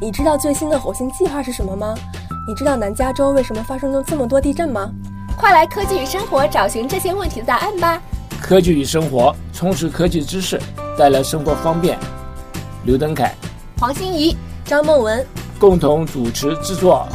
你知道最新的火星计划是什么吗？你知道南加州为什么发生了这么多地震吗？快来科技与生活找寻这些问题的答案吧！科技与生活，充实科技知识，带来生活方便。刘登凯、黄欣怡、张梦文共同主持制作。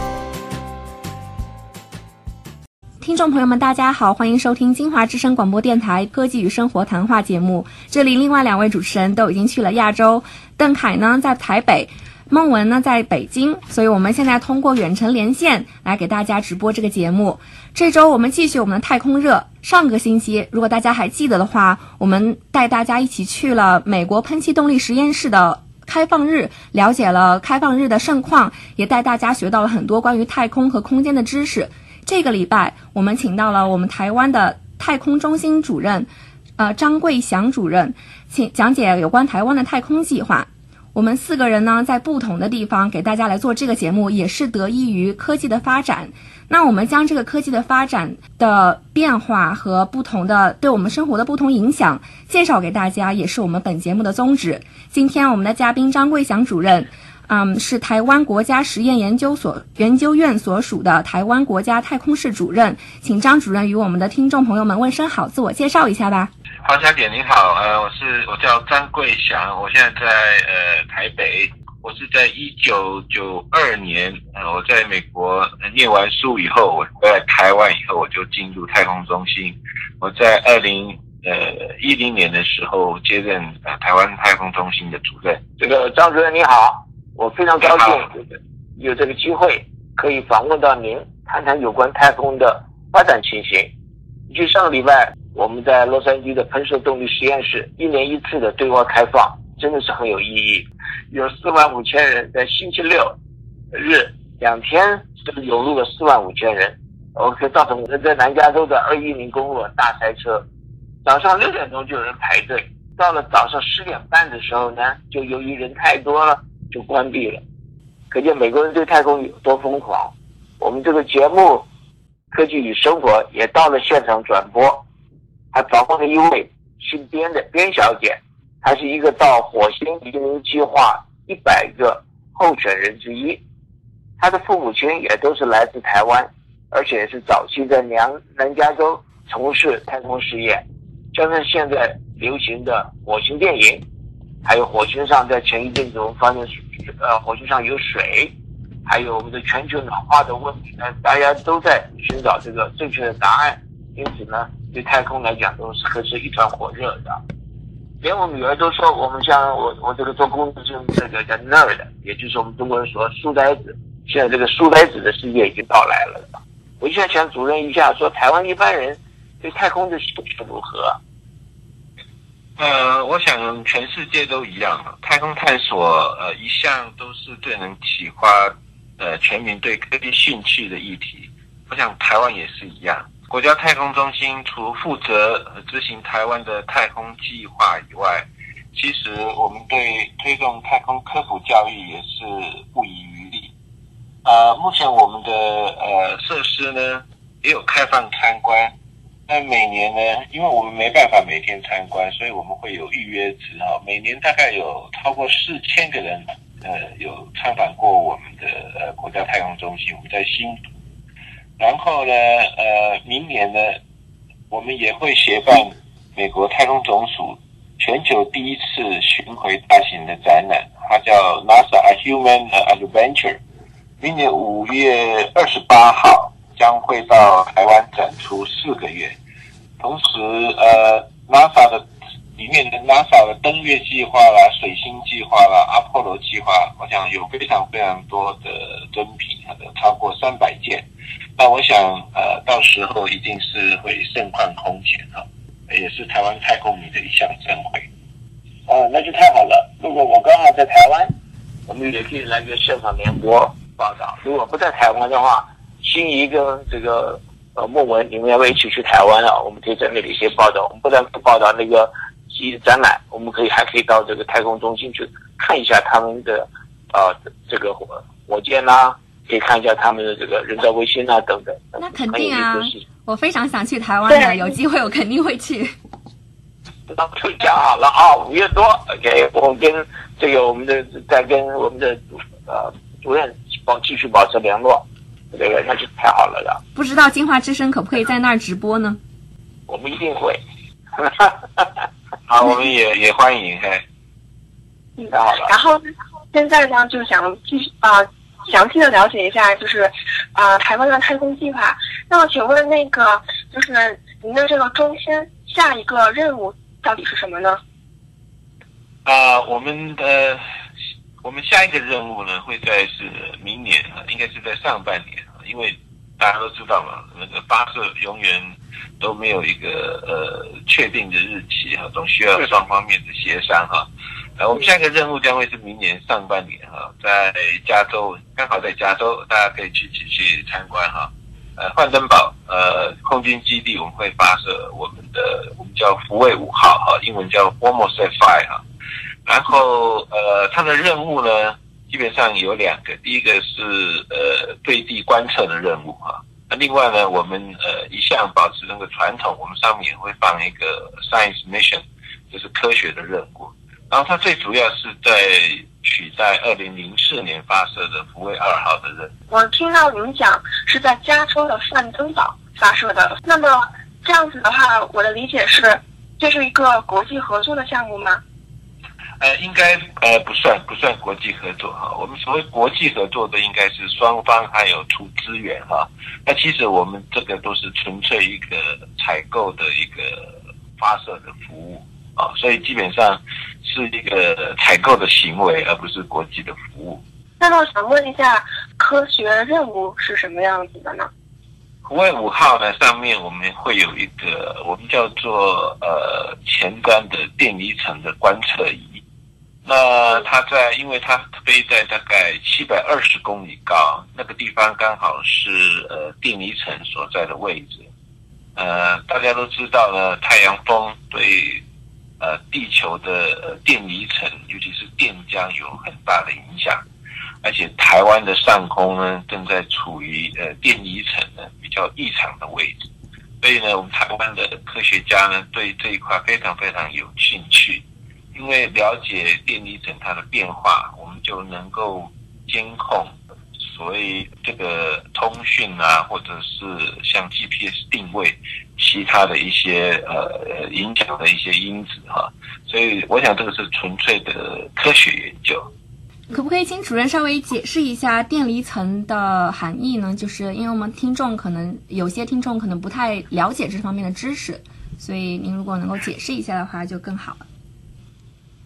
听众朋友们，大家好，欢迎收听金华之声广播电台科技与生活谈话节目。这里另外两位主持人都已经去了亚洲，邓凯呢在台北。孟文呢在北京，所以我们现在通过远程连线来给大家直播这个节目。这周我们继续我们的太空热。上个星期，如果大家还记得的话，我们带大家一起去了美国喷气动力实验室的开放日，了解了开放日的盛况，也带大家学到了很多关于太空和空间的知识。这个礼拜，我们请到了我们台湾的太空中心主任，呃张桂祥主任，请讲解有关台湾的太空计划。我们四个人呢，在不同的地方给大家来做这个节目，也是得益于科技的发展。那我们将这个科技的发展的变化和不同的对我们生活的不同影响介绍给大家，也是我们本节目的宗旨。今天我们的嘉宾张桂祥主任，嗯，是台湾国家实验研究所研究院所属的台湾国家太空室主任，请张主任与我们的听众朋友们问声好，自我介绍一下吧。黄小姐你好，呃，我是我叫张桂祥，我现在在呃台北，我是在一九九二年，呃，我在美国念完书以后，我回来台湾以后，我就进入太空中心，我在二零呃一零年的时候接任呃台湾太空中心的主任。这个张主任你好，我非常高兴有这个机会可以访问到您，谈谈有关太空的发展情形。就上个礼拜。我们在洛杉矶的喷射动力实验室一年一次的对外开放，真的是很有意义。有四万五千人在星期六日两天，就涌入了四万五千人，我可以造成在南加州的二一零公路大塞车。早上六点钟就有人排队，到了早上十点半的时候呢，就由于人太多了，就关闭了。可见美国人对太空有多疯狂。我们这个节目《科技与生活》也到了现场转播。还访问了一位姓边的边小姐，她是一个到火星移民计划一百个候选人之一。她的父母亲也都是来自台湾，而且是早期在南南加州从事太空事业。加上现在流行的火星电影，还有火星上在前一阵子我们发现，呃，火星上有水，还有我们的全球暖化的问题，呢，大家都在寻找这个正确的答案。因此呢。对太空来讲，都是可是一团火热的。连我女儿都说，我们像我我这个做工作就是这个叫 nerd，也就是我们中国人说书呆子。现在这个书呆子的世界已经到来了。我现在想主任一下，说台湾一般人对太空的兴趣如何？呃，我想全世界都一样，太空探索呃一向都是最能启发呃全民对科技兴趣的议题。我想台湾也是一样。国家太空中心除负责执行台湾的太空计划以外，其实我们对推动太空科普教育也是不遗余力。呃，目前我们的呃设施呢也有开放参观，那每年呢，因为我们没办法每天参观，所以我们会有预约制啊。每年大概有超过四千个人呃有参访过我们的呃国家太空中心，我们在新。然后呢，呃，明年呢，我们也会协办美国太空总署全球第一次巡回大型的展览，它叫 NASA A Human Adventure。明年五月二十八号将会到台湾展出四个月。同时，呃，NASA 的里面的 NASA 的登月计划啦、水星计划啦、阿波罗计划，我想有非常非常多的珍品，可能超过三百件。那我想，呃，到时候一定是会盛况空前哈，也是台湾太空迷的一项盛会。哦，那就太好了。如果我刚好在台湾，我们也可以来个现场联播报道。如果不在台湾的话，心仪跟这个呃莫文，你们要不要一起去台湾啊？我们可以在那里先报道。我们不但报道那个展览，我们可以还可以到这个太空中心去看一下他们的啊这个火火箭啦。可以看一下他们的这个人造卫星啊，等等。那肯定啊，我非常想去台湾的，有机会我肯定会去。那我就讲好了啊，五月多，OK，我跟这个我们的在跟我们的呃主任保继续保持联络，这个那就太好了了。不知道金华之声可不可以在那儿直播呢？我们一定会。好，我们也也欢迎，嘿，太好了。然后现在呢，就想继续啊、详细的了解一下，就是啊、台湾的太空计划。那么请问那个就是您的这个中心下一个任务到底是什么呢？啊、我们的我们下一个任务呢，会在是明年啊，应该是在上半年啊，因为大家都知道嘛，那个发射永远都没有一个呃确定的日期哈、总需要双方面的协商哈、呃，我们下一个任务将会是明年上半年哈、在加州，刚好在加州，大家可以去去去参观哈、呃，幻灯堡呃空军基地，我们会发射我们的我们叫福卫五号哈、英文叫 Formosat Five 哈、然后呃，它的任务呢，基本上有两个，第一个是呃对地观测的任务啊、那另外呢，我们呃一向保持那个传统，我们上面也会放一个 Science Mission，就是科学的任务。然后它最主要是在取代二零零四年发射的福卫二号的任务。我听到您讲是在加州的范登堡发射的，那么这样子的话，我的理解是，这是一个国际合作的项目吗？呃，应该呃不算不算国际合作哈。我们所谓国际合作的，应该是双方还有出资源哈。那其实我们这个都是纯粹一个采购的一个发射的服务啊，所以基本上是一个采购的行为，而不是国际的服务。那么我想问一下，科学任务是什么样子的呢？五卫五号呢，上面我们会有一个我们叫做呃前端的电离层的观测仪。那它在，因为它飞在大概七百二十公里高，那个地方刚好是呃电离层所在的位置。呃，大家都知道呢，太阳风对呃地球的呃电离层，尤其是电浆有很大的影响。而且台湾的上空呢，正在处于呃电离层呢比较异常的位置，所以呢，我们台湾的科学家呢对这一块非常非常有兴趣，因为了解电离层它的变化，我们就能够监控所以这个通讯啊，或者是像 GPS 定位其他的一些呃影响的一些因子哈，所以我想这个是纯粹的科学研究。可不可以请主任稍微解释一下电离层的含义呢？就是因为我们听众可能有些听众可能不太了解这方面的知识，所以您如果能够解释一下的话就更好了。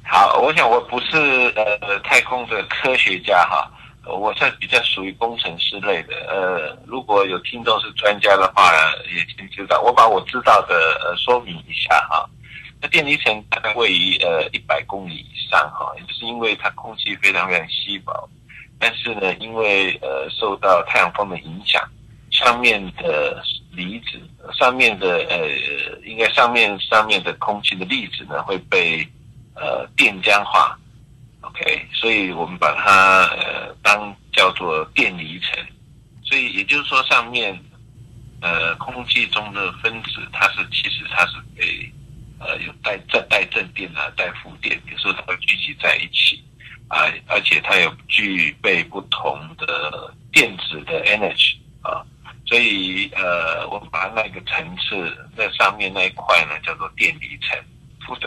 好，我想我不是呃太空的科学家哈，我算比较属于工程师类的。呃，如果有听众是专家的话，也请知道，我把我知道的呃说明一下哈。那电离层大概位于呃一百公里以上哈，也就是因为它空气非常非常稀薄，但是呢，因为呃受到太阳风的影响，上面的离子，上面的呃应该上面上面的空气的粒子呢会被呃电浆化，OK，所以我们把它呃当叫做电离层，所以也就是说上面呃空气中的分子它是其实它是被呃，有带正带正电啊，带负电，有时候它会聚集在一起啊，而且它有具备不同的电子的 energy 啊，所以呃，我们把那个层次在上面那一块呢，叫做电离层。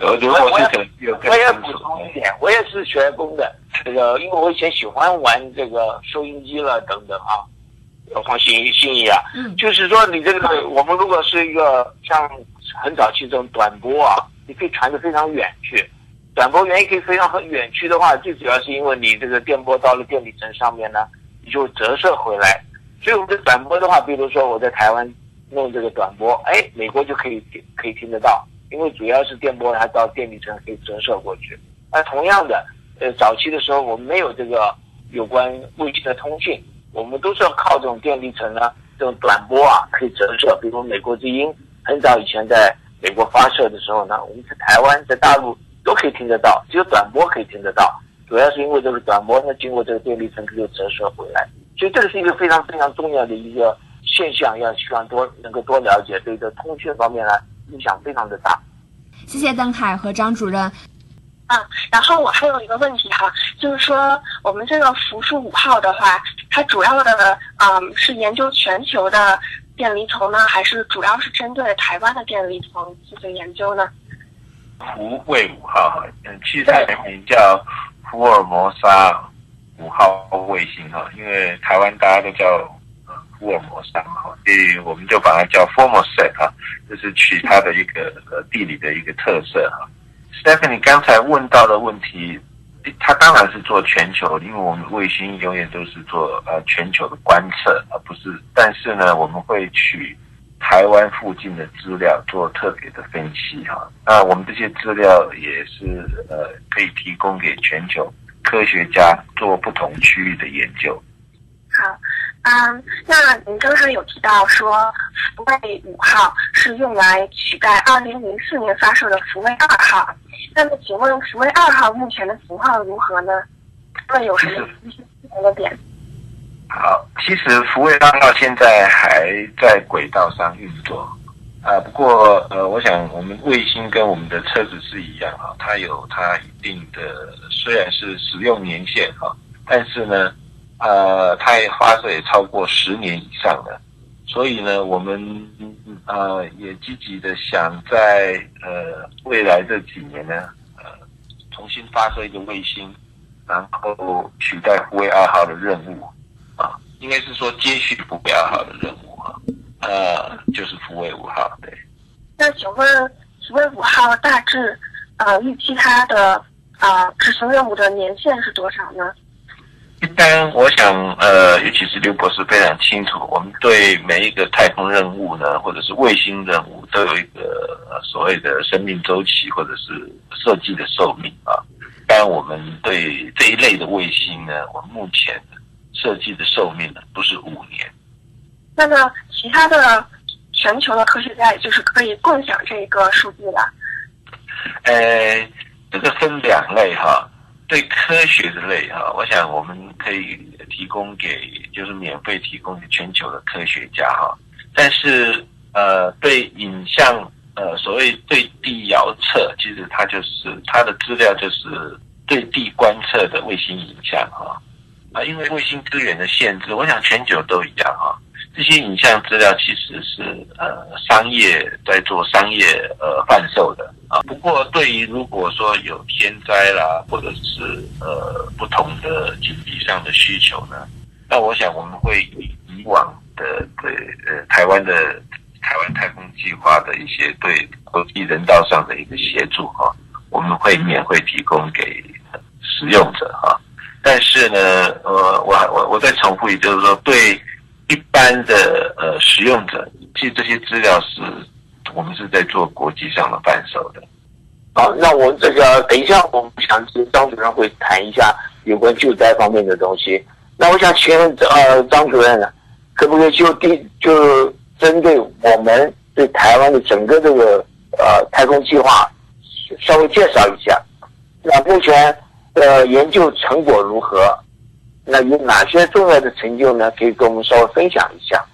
呃，如果是可有更我也补充一点，我也是学工的，这个因为我以前喜欢玩这个收音机了等等啊，要放心心意啊，嗯。就是说你这个我们如果是一个像很早期这种短波啊，你可以传得非常远去，短波原因可以非常很远去的话，最主要是因为你这个电波到了电离层上面呢，你就折射回来，所以我们的短波的话，比如说我在台湾弄这个短波，哎，美国就可以可以听得到。因为主要是电波它到电离层可以折射过去。那同样的，呃，早期的时候我们没有这个有关卫星的通信，我们都是要靠这种电离层呢，这种短波啊可以折射。比如美国之音，很早以前在美国发射的时候呢，我们在台湾、在大陆都可以听得到，只有短波可以听得到。主要是因为这个短波呢，经过这个电离层可以折射回来，所以这个是一个非常非常重要的一个现象，要希望多能够多了解，对这通讯方面呢影响非常的大。谢谢邓凯和张主任。啊，然后我还有一个问题哈，就是说我们这个福树五号的话，它主要的嗯是研究全球的电离层呢，还是主要是针对台湾的电离层进行研究呢？福卫五号，嗯，其实它原名叫福尔摩沙五号卫星哈，因为台湾大家都叫福尔摩沙嘛，所以我们就把它叫 Formosa 哈，这是取它的一个呃地理的一个特色哈。Stephanie 刚才问到的问题，它当然是做全球，因为我们卫星永远都是做呃全球的观测，而不是。但是呢，我们会取台湾附近的资料做特别的分析哈。那我们这些资料也是呃可以提供给全球科学家做不同区域的研究。好。嗯，那您刚才有提到说福卫五号是用来取代二零零四年发射的福卫二号，那么请问福卫二号目前的型号如何呢？那有什么一些不同的点？好，其实福卫二号现在还在轨道上运作，啊，不过呃，我想我们卫星跟我们的车子是一样哈，它有它一定的虽然是使用年限哈，但是呢。呃，它也发射也超过十年以上了，所以呢，我们呃也积极的想在呃未来这几年呢，呃重新发射一个卫星，然后取代福卫二号的任务啊，应该是说接续福卫二号的任务啊，呃，就是福卫五号对。那请问福卫五号大致呃预期它的啊执行任务的年限是多少呢？一般我想，呃，尤其是刘博士非常清楚，我们对每一个太空任务呢，或者是卫星任务，都有一个所谓的生命周期，或者是设计的寿命啊。当然，我们对这一类的卫星呢，我们目前设计的寿命呢，不是五年。那么，其他的全球的科学家，也就是可以共享这一个数据了。呃，这个分两类哈。对科学的类哈，我想我们可以提供给，就是免费提供给全球的科学家哈。但是呃，对影像呃，所谓对地遥测，其实它就是它的资料就是对地观测的卫星影像哈。啊，因为卫星资源的限制，我想全球都一样哈。这些影像资料其实是呃商业在做商业呃贩售的啊。不过对于如果说有天灾啦，或者是呃不同的经济上的需求呢，那我想我们会以以往的对呃台湾的台湾太空计划的一些对国际人道上的一个协助哈，我们会免费提供给使用者哈。但是呢，呃，我我我再重复一次，就是说对。一般的呃使用者，其实这些资料是我们是在做国际上的贩售的。好，那我们这个等一下，我们想请张主任会谈一下有关救灾方面的东西。那我想请问呃张主任呢，可不可以就第就针对我们对台湾的整个这个呃太空计划稍微介绍一下？那目前的研究成果如何？那有哪些重要的成就呢？可以跟我们稍微分享一下。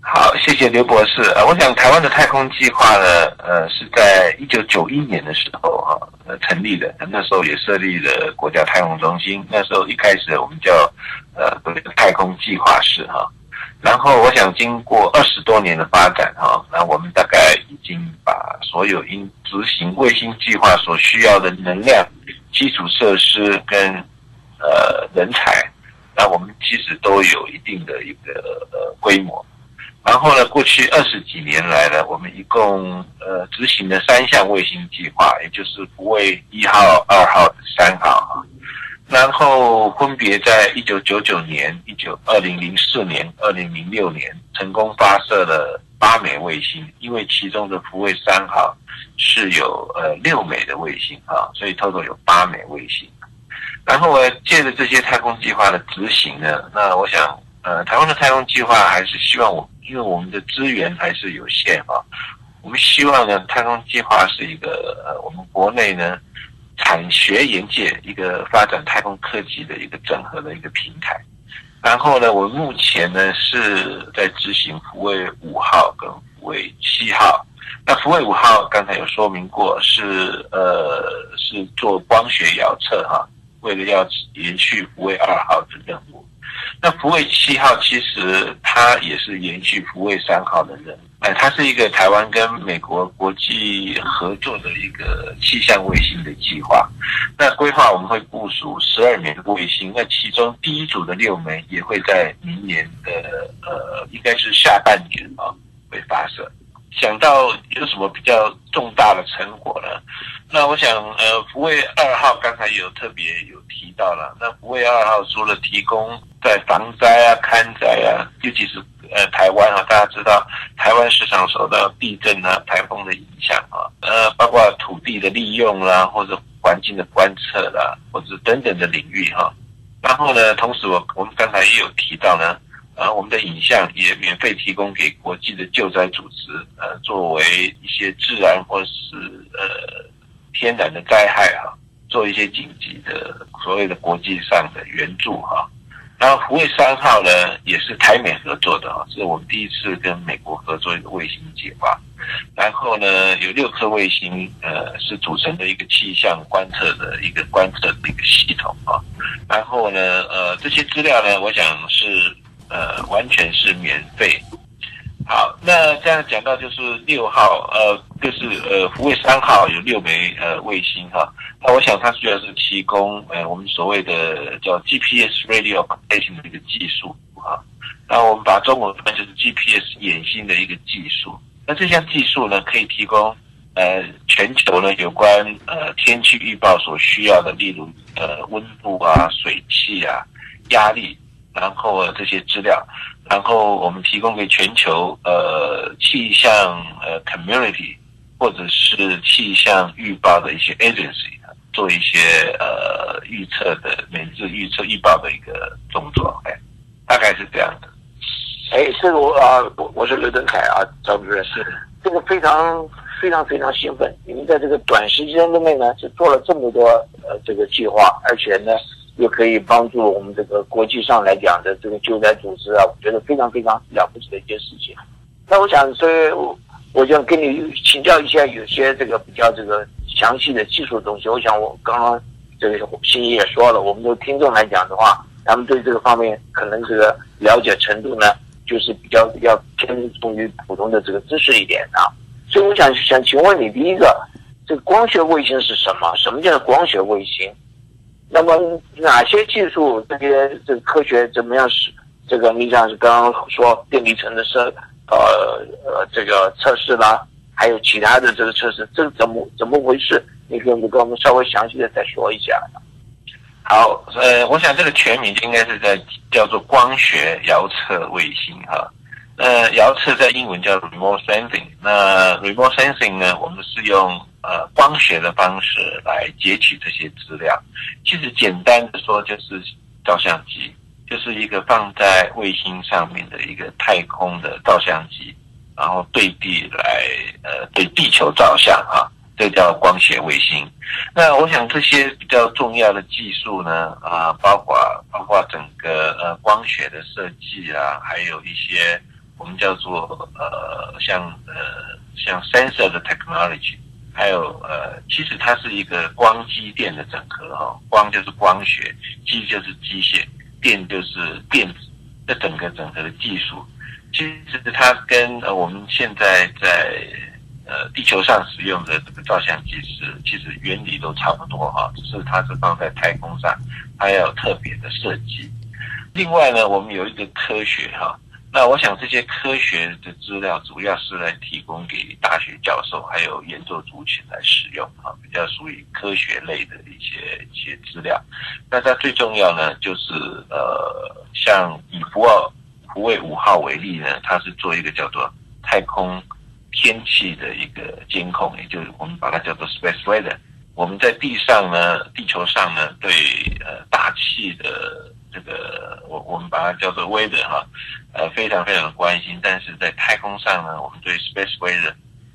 好，谢谢刘博士。呃，我想台湾的太空计划呢，呃，是在一九九一年的时候啊，呃，成立的。那时候也设立了国家太空中心。那时候一开始我们叫呃太空计划室哈。然后我想经过二十多年的发展哈，那我们大概已经把所有应执行卫星计划所需要的能量、基础设施跟呃，人才，那我们其实都有一定的一个呃规模。然后呢，过去二十几年来呢，我们一共呃执行了三项卫星计划，也就是福卫一号、二号、三号啊。然后分别在一九九九年、一九二零零四年、二零零六年成功发射了八枚卫星，因为其中的福卫三号是有呃六枚的卫星啊，所以 total 有八枚卫星。然后我借着这些太空计划的执行呢，那我想，呃，台湾的太空计划还是希望我，因为我们的资源还是有限啊，我们希望呢，太空计划是一个呃，我们国内呢，产学研界一个发展太空科技的一个整合的一个平台。然后呢，我目前呢是在执行福卫五号跟福卫七号，那福卫五号刚才有说明过，是呃是做光学遥测哈，为了要延续福卫二号的任务。那福卫七号其实它也是延续福卫三号的任务，哎，它是一个台湾跟美国国际合作的一个气象卫星的计划。那规划我们会部署十二枚卫星，那其中第一组的六枚也会在明年的呃，应该是下半年啊会发射。想到有什么比较重大的成果呢？那我想，呃，福卫二号刚才有特别有提到了。那福卫二号除了提供在防灾啊、勘灾啊，尤其是呃台湾啊，大家知道台湾时常受到地震啊、台风的影响啊，呃，包括土地的利用啦，或者环境的观测啦，或者等等的领域哈。然后呢，同时我我们刚才也有提到呢。啊，我们的影像也免费提供给国际的救灾组织，呃，作为一些自然或是呃天然的灾害哈，做一些紧急的所谓的国际上的援助哈。然后福卫三号呢，也是台美合作的哈，是我们第一次跟美国合作一个卫星计划。然后呢，有六颗卫星，呃，是组成的一个气象观测的一个观测的一个系统啊。然后呢，呃，这些资料呢，我想是。呃，完全是免费。好，那这样讲到就是六号，呃，就是呃，福卫三号有六枚呃卫星哈。那我想它主要是提供呃我们所谓的叫 GPS radio communication 的一个技术啊。那我们把中文翻就是 GPS 衍星的一个技术。那这项技术呢，可以提供呃全球呢有关呃天气预报所需要的，例如呃温度啊、水汽啊、压力。然后啊这些资料，然后我们提供给全球呃气象呃 community 或者是气象预报的一些 agency 做一些呃预测的每日预测预报的一个动作，哎，大概是这样的。哎，这个我啊，我我是刘登凯啊，张主任是这个非常非常非常兴奋，你们在这个短时间之内呢，就做了这么多呃这个计划，而且呢。又可以帮助我们这个国际上来讲的这个救灾组织啊，我觉得非常非常了不起的一件事情。那我想，所以我我想跟你请教一下，有些这个比较这个详细的技术东西。我想我刚刚这个新怡也说了，我们的听众来讲的话，他们对这个方面可能这个了解程度呢，就是比较要偏重于普通的这个知识一点啊。所以我想想请问你，第一个，这个光学卫星是什么？什么叫做光学卫星？那么哪些技术这些这个科学怎么样是这个？你像是刚刚说电离层的设呃呃这个测试啦，还有其他的这个测试，这个怎么怎么回事？你可以跟我们稍微详细的再说一下。好，呃，我想这个全名应该是在叫做光学遥测卫星哈。呃，遥测在英文叫 remote sensing。那 remote sensing 呢，我们是用。呃，光学的方式来截取这些资料，其实简单的说就是照相机，就是一个放在卫星上面的一个太空的照相机，然后对地来呃对地球照相啊，这叫光学卫星。那我想这些比较重要的技术呢，啊，包括包括整个呃光学的设计啊，还有一些我们叫做呃像呃像 sensor 的 technology。还有呃，其实它是一个光机电的整合哈，光就是光学，机就是机械，电就是电子，这整个整合的技术，其实它跟呃我们现在在呃地球上使用的这个照相机是其实原理都差不多哈，只是它是放在太空上，它要有特别的设计。另外呢，我们有一个科学哈。那我想这些科学的资料主要是来提供给大学教授还有研究族群来使用啊，比较属于科学类的一些一些资料。那它最重要呢，就是呃，像以福二福卫五号为例呢，它是做一个叫做太空天气的一个监控，也就是我们把它叫做 space weather。我们在地上呢，地球上呢，对呃大气的。这个我我们把它叫做 weather 哈，呃非常非常的关心，但是在太空上呢，我们对 space weather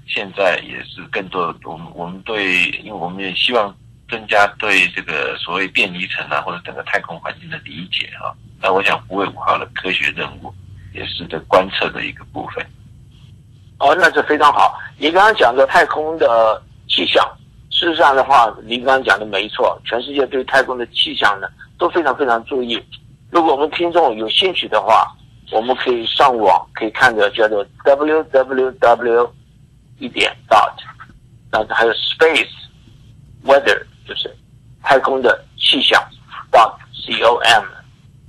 现在也是更多，我们我们对，因为我们也希望增加对这个所谓电离层啊或者整个太空环境的理解哈。那我想，福卫五号的科学任务也是在观测的一个部分。哦，那是非常好。你刚刚讲的太空的气象，事实上的话，你刚刚讲的没错，全世界对太空的气象呢都非常非常注意。如果我们听众有兴趣的话，我们可以上网可以看着叫做 www 一点 dot，那还有 space weather 就是太空的气象 dot com。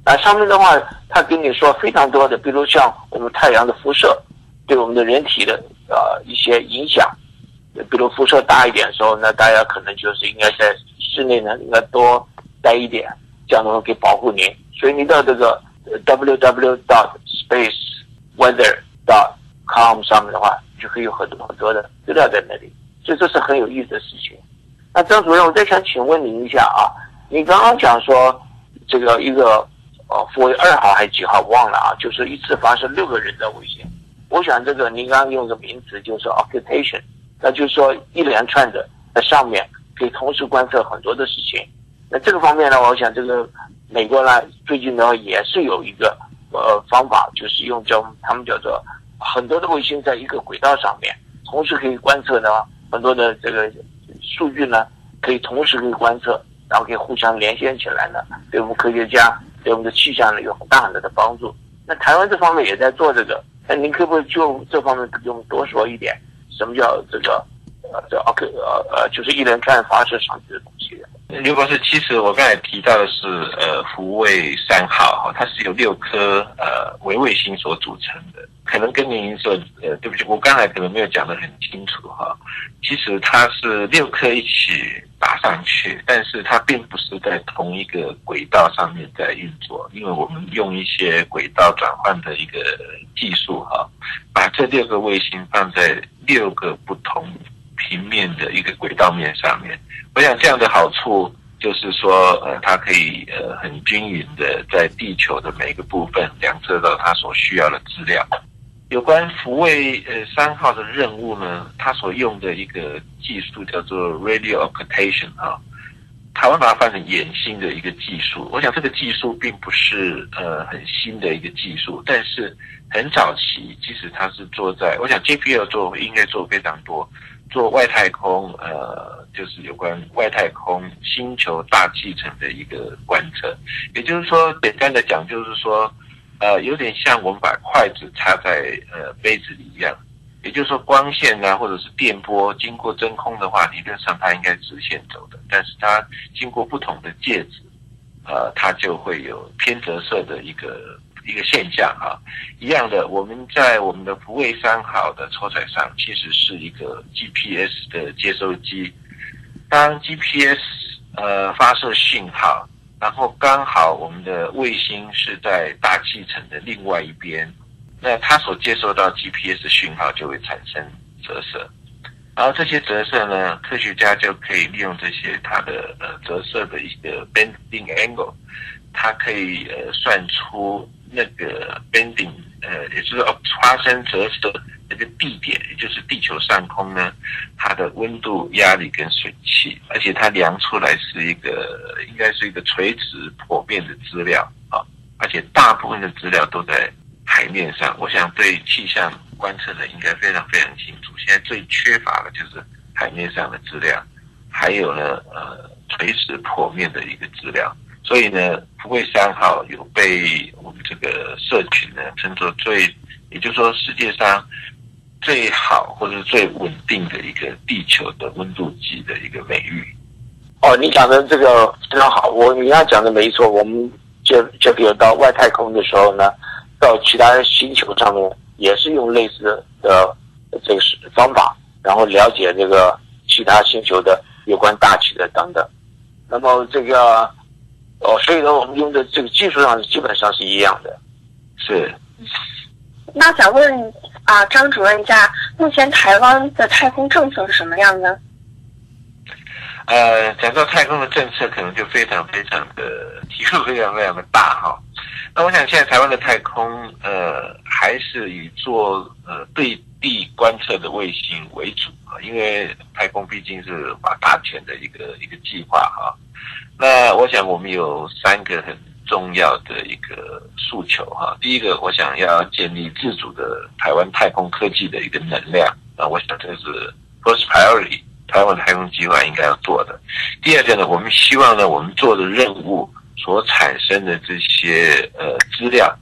那上面的话，他跟你说非常多的，比如像我们太阳的辐射对我们的人体的呃一些影响，比如辐射大一点的时候，那大家可能就是应该在室内呢应该多待一点，这样的话可以保护您。所以你到这个 www dot space weather dot com 上面的话，就可以有很多很多的资料在那里，所以这是很有意思的事情。那张主任，我再想请问您一下啊，你刚刚讲说这个一个。哦，福卫二号还是几号忘了啊？就是一次发射六个人的卫星。我想这个您刚刚用个名词就是 occupation，那就是说一连串的在上面可以同时观测很多的事情。那这个方面呢，我想这个美国呢最近呢也是有一个呃方法，就是用叫他们叫做很多的卫星在一个轨道上面，同时可以观测呢很多的这个数据呢可以同时可以观测，然后可以互相连线起来呢，对我们科学家。对我们的气象呢有很大很大的帮助。那台湾这方面也在做这个，那您可不可以就这方面给我们多说一点？什么叫这个呃叫 OK 呃呃就是一连串发射上去的东西？刘博士其实我刚才提到的是呃福卫三号哈，它是由六颗呃微卫星所组成的，可能跟您说呃对不起，我刚才可能没有讲得很清楚哈。其实它是六颗一起。打上去，但是它并不是在同一个轨道上面在运作，因为我们用一些轨道转换的一个技术哈，把这六个卫星放在六个不同平面的一个轨道面上面。我想这样的好处就是说，呃，它可以呃很均匀的在地球的每一个部分量测到它所需要的资料。有关福卫呃三号的任务呢，它所用的一个技术叫做 radio occultation 啊，台湾把它翻成眼星的一个技术。我想这个技术并不是呃很新的一个技术，但是很早期，即使它是做在，我想 JPL 做应该做非常多，做外太空呃就是有关外太空星球大气层的一个观测。也就是说，简单的讲，就是说。呃，有点像我们把筷子插在呃杯子里一样，也就是说光线啊，或者是电波经过真空的话，理论上它应该直线走的，但是它经过不同的介质，呃，它就会有偏折射的一个一个现象啊。一样的，我们在我们的福卫三号的抽彩上，其实是一个 GPS 的接收机，当 GPS 呃发射信号。然后刚好我们的卫星是在大气层的另外一边，那它所接收到 GPS 讯号就会产生折射，然后这些折射呢，科学家就可以利用这些它的呃折射的一个 bending angle，它可以呃算出那个 bending 呃，也就是发生折射。那个地点，也就是地球上空呢，它的温度、压力跟水汽，而且它量出来是一个，应该是一个垂直剖面的资料啊，而且大部分的资料都在海面上。我想对气象观测的应该非常非常清楚。现在最缺乏的就是海面上的资料，还有呢，呃，垂直剖面的一个资料。所以呢，福卫三号有被我们这个社群呢称作最，也就是说世界上。最好或者最稳定的一个地球的温度计的一个美誉。哦，你讲的这个非常好，我你要讲的没错。我们就就比如到外太空的时候呢，到其他星球上面也是用类似的这个方法，然后了解这个其他星球的有关大气的等等。那么这个哦，所以呢，我们用的这个技术上基本上是一样的。是。那想问。啊，张主任一下，目前台湾的太空政策是什么样的？呃，讲到太空的政策，可能就非常非常的题数非常非常的大哈。那我想现在台湾的太空，呃，还是以做呃对地观测的卫星为主啊，因为太空毕竟是马大钱的一个一个计划哈。那我想我们有三个很重要的一个诉求哈。第一个，我想要建立自主的台湾太空科技的一个能量啊，我想这是 first priority，台湾太空计划应该要做的。第二个呢，我们希望呢，我们做的任务所产生的这些呃资料。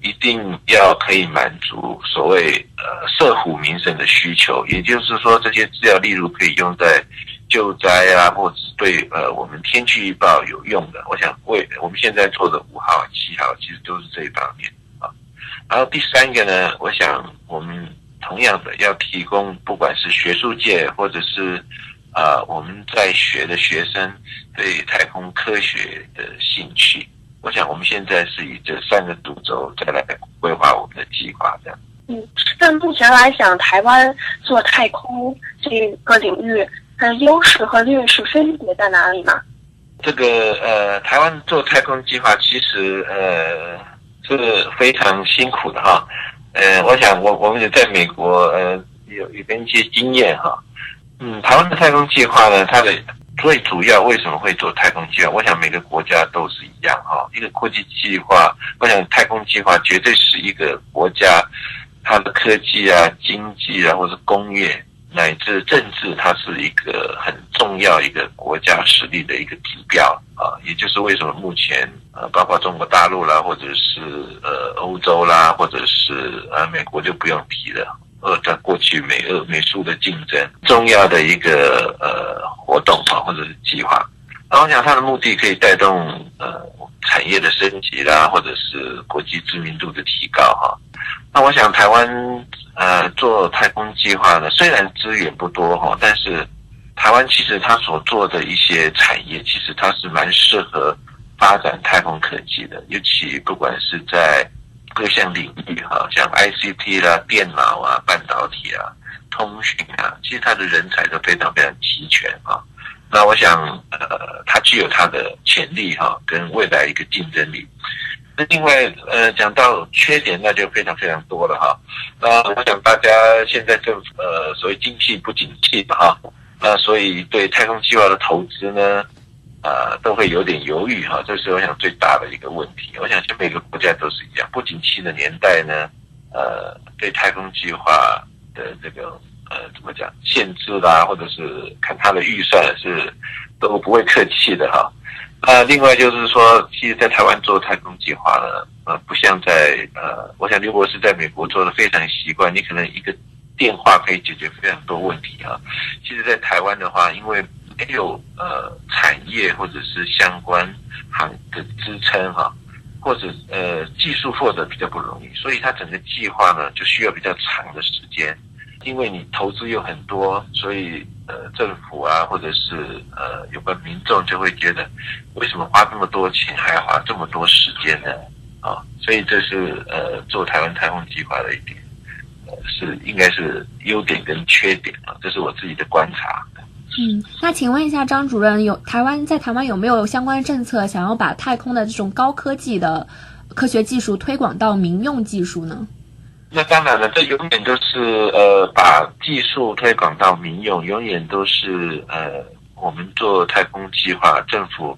一定要可以满足所谓呃社虎民生的需求，也就是说，这些资料例如可以用在救灾啊，或者是对呃我们天气预报有用的。我想为我们现在做的五号、七号，其实都是这一方面啊。然后第三个呢，我想我们同样的要提供，不管是学术界或者是啊我们在学的学生对太空科学的兴趣。我想我们现在是以这三个主轴再来规划我们的计划，这样。嗯，但目前来讲，台湾做太空这个领域，它优势和劣势分别在哪里呢？这个呃，台湾做太空计划其实呃是非常辛苦的哈。呃，我想我我们也在美国呃有有跟一些经验哈。嗯，台湾的太空计划呢，它的。最主要为什么会做太空计划？我想每个国家都是一样哈。一个国际计划，我想太空计划绝对是一个国家它的科技啊、经济啊，或者工业乃至政治，它是一个很重要一个国家实力的一个指标啊。也就是为什么目前呃，包括中国大陆啦，或者是呃欧洲啦，或者是呃美国就不用提了。呃，在过去美俄美苏的竞争，重要的一个呃活动啊，或者是计划，然后我想它的目的可以带动呃产业的升级啦，或者是国际知名度的提高哈。那我想台湾呃做太空计划呢，虽然资源不多哈，但是台湾其实它所做的一些产业，其实它是蛮适合发展太空科技的，尤其不管是在。各项领域哈，像 ICT 啦、电脑啊、半导体啊、通讯啊，其实它的人才都非常非常齐全啊。那我想，呃，它具有它的潜力哈，跟未来一个竞争力。那另外，呃，讲到缺点，那就非常非常多了哈。那我想大家现在就呃，所谓经济不景气嘛哈，那所以对太空计划的投资呢？呃，都会有点犹豫哈，这是我想最大的一个问题。我想，其实每个国家都是一样，不景气的年代呢，呃，对太空计划的这个呃怎么讲限制啦，或者是看他的预算是都不会客气的哈。那另外就是说，其实，在台湾做太空计划呢，呃，不像在呃，我想刘博士在美国做的非常习惯，你可能一个电话可以解决非常多问题啊。其实，在台湾的话，因为没有呃产业或者是相关行的支撑哈，或者呃技术获得比较不容易，所以它整个计划呢就需要比较长的时间，因为你投资又很多，所以呃政府啊或者是呃有关民众就会觉得，为什么花这么多钱还要花这么多时间呢？啊，所以这是呃做台湾太空计划的一点，呃是应该是优点跟缺点啊，这是我自己的观察。嗯，那请问一下张主任，有台湾在台湾有没有相关政策，想要把太空的这种高科技的科学技术推广到民用技术呢？那当然了，这永远都是呃，把技术推广到民用，永远都是呃，我们做太空计划，政府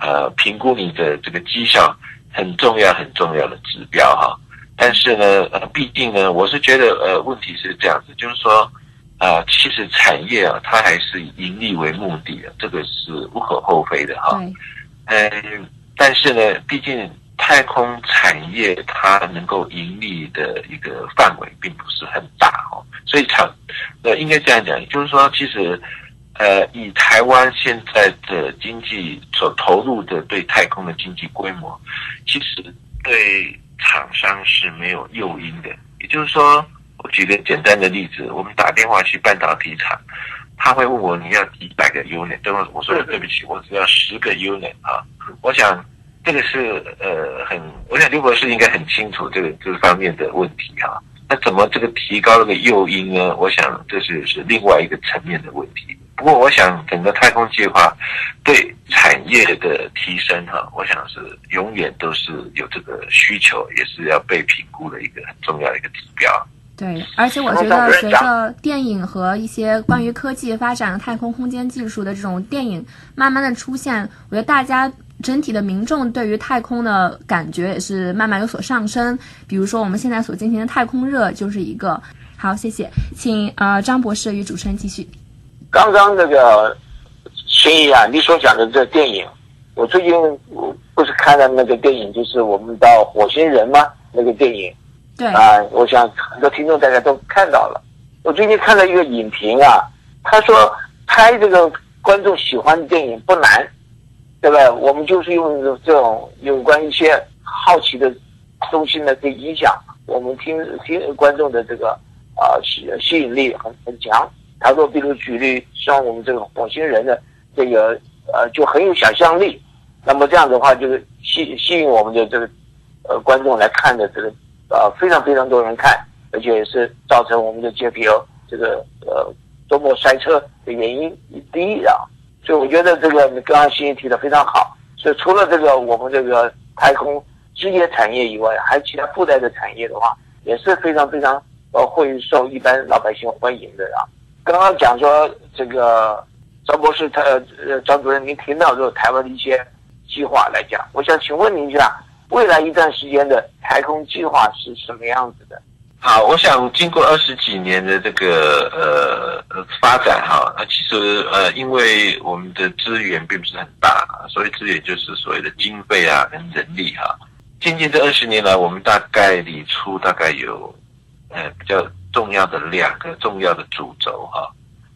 呃评估你的这个绩效很重要很重要的指标哈。但是呢，呃，毕竟呢，我是觉得呃，问题是这样子，就是说。啊，其实产业啊，它还是以盈利为目的的，这个是无可厚非的哈。嗯，但是呢，毕竟太空产业它能够盈利的一个范围并不是很大哦，所以厂，呃，应该这样讲，就是说，其实，呃，以台湾现在的经济所投入的对太空的经济规模，其实对厂商是没有诱因的，也就是说。我举个简单的例子，我们打电话去半导体厂，他会问我你要几百个 unit，等会我说对不起，我只要十个 unit 啊。我想这个是呃很，我想刘博士应该很清楚这个这方面的问题哈。那怎么这个提高那个诱因呢？我想这是是另外一个层面的问题。不过我想整个太空计划对产业的提升哈，我想是永远都是有这个需求，也是要被评估的一个很重要的一个指标。对，而且我觉得随着电影和一些关于科技发展、太空空间技术的这种电影慢慢的出现，我觉得大家整体的民众对于太空的感觉也是慢慢有所上升。比如说，我们现在所进行的太空热就是一个。好，谢谢，请呃张博士与主持人继续。刚刚那个秦怡啊，你所讲的这电影，我最近不是看了那个电影，就是我们到火星人吗？那个电影。对。啊，我想很多听众大家都看到了。我最近看了一个影评啊，他说拍这个观众喜欢的电影不难，对吧？我们就是用这种有关一些好奇的东西呢，去影响我们听听观众的这个。啊，吸吸引力很很强。他说，比如举例，像我们这个火星人的这个呃，就很有想象力。那么这样的话，就是吸吸引我们的这个呃观众来看的这个呃非常非常多人看，而且也是造成我们的 JPO 这个呃周末塞车的原因第一啊。所以我觉得这个你刚刚欣怡提的非常好。所以除了这个我们这个太空职业产业以外，还有其他附带的产业的话，也是非常非常。呃，会受一般老百姓欢迎的啊。刚刚讲说这个张博士，他呃张主任，您听到这个台湾的一些计划来讲，我想请问您一下，未来一段时间的太空计划是什么样子的？好，我想经过二十几年的这个呃发展哈，那其实呃，因为我们的资源并不是很大，所以资源就是所谓的经费啊跟人力哈。渐渐这二十年来，我们大概理出大概有。呃，比较重要的两个重要的主轴哈，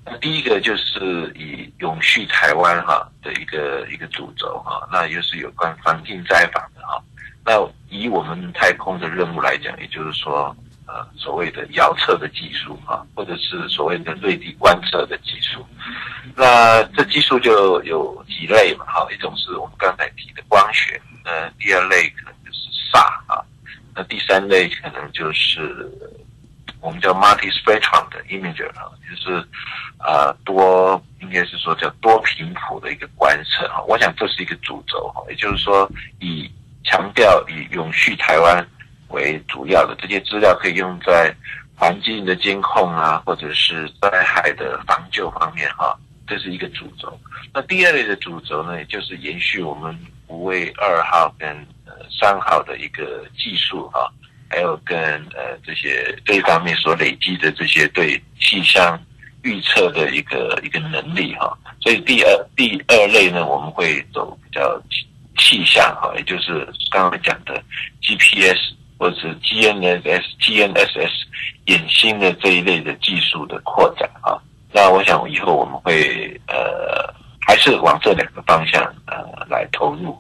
那第一个就是以永续台湾哈的一个一个主轴哈，那又是有关环境灾访的哈。那以我们太空的任务来讲，也就是说，呃，所谓的遥测的技术啊，或者是所谓的瑞地观测的技术，那这技术就有几类嘛哈，一种是我们刚才提的光学，呃，第二类可能就是煞啊，那第三类可能就是。我们叫 multi-spectrum 的 imager 啊，就是啊多应该是说叫多频谱的一个观测哈。我想这是一个主轴哈，也就是说以强调以永续台湾为主要的这些资料可以用在环境的监控啊，或者是灾害的防救方面哈，这是一个主轴。那第二类的主轴呢，也就是延续我们五位二号跟呃三号的一个技术哈。还有跟呃这些这一方面所累积的这些对气象预测的一个一个能力哈，所以第二第二类呢，我们会走比较气象哈，也就是刚刚讲的 GPS 或者是 GNSS、GNSS 衍新的这一类的技术的扩展啊。那我想以后我们会呃还是往这两个方向呃来投入。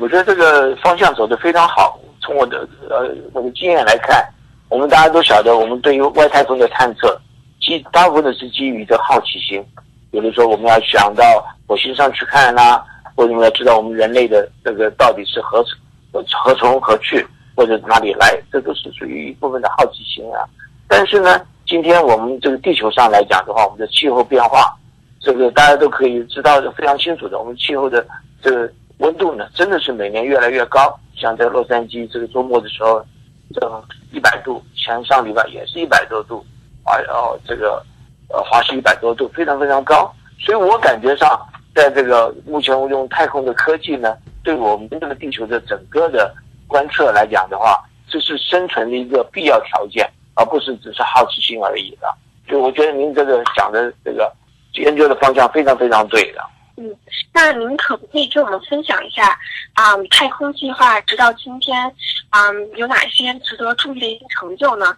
我觉得这个方向走得非常好。从我的呃我的经验来看，我们大家都晓得，我们对于外太空的探测，基大部分的是基于这好奇心。比如说，我们要想到火星上去看啦，或者我们要知道我们人类的这个到底是何从何从何去，或者哪里来，这都是属于一部分的好奇心啊。但是呢，今天我们这个地球上来讲的话，我们的气候变化，这个大家都可以知道的非常清楚的，我们气候的这个温度呢，真的是每年越来越高。像在洛杉矶这个周末的时候，这一百度，像上礼拜也是一百多度，啊，然后这个呃华氏一百多度，非常非常高。所以我感觉上，在这个目前用太空的科技呢，对我们这个地球的整个的观测来讲的话，这是生存的一个必要条件，而不是只是好奇心而已的。所以我觉得您这个讲的这个研究的方向非常非常对的。嗯，那您可不可以跟我们分享一下啊？太空计划直到今天，嗯，有哪些值得注意的一些成就呢？